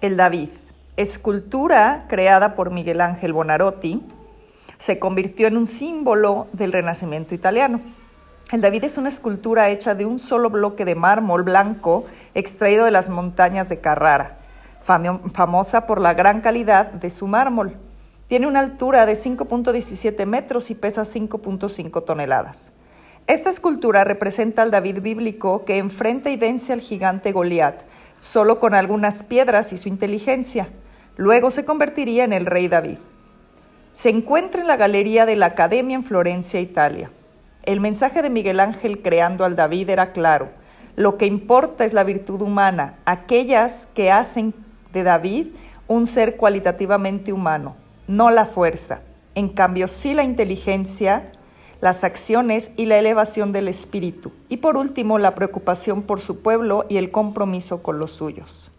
El David, escultura creada por Miguel Ángel Bonarotti, se convirtió en un símbolo del Renacimiento italiano. El David es una escultura hecha de un solo bloque de mármol blanco extraído de las montañas de Carrara, famosa por la gran calidad de su mármol. Tiene una altura de 5.17 metros y pesa 5.5 toneladas. Esta escultura representa al David bíblico que enfrenta y vence al gigante Goliat, solo con algunas piedras y su inteligencia. Luego se convertiría en el rey David. Se encuentra en la Galería de la Academia en Florencia, Italia. El mensaje de Miguel Ángel creando al David era claro. Lo que importa es la virtud humana, aquellas que hacen de David un ser cualitativamente humano, no la fuerza. En cambio, sí la inteligencia, las acciones y la elevación del espíritu. Y por último, la preocupación por su pueblo y el compromiso con los suyos.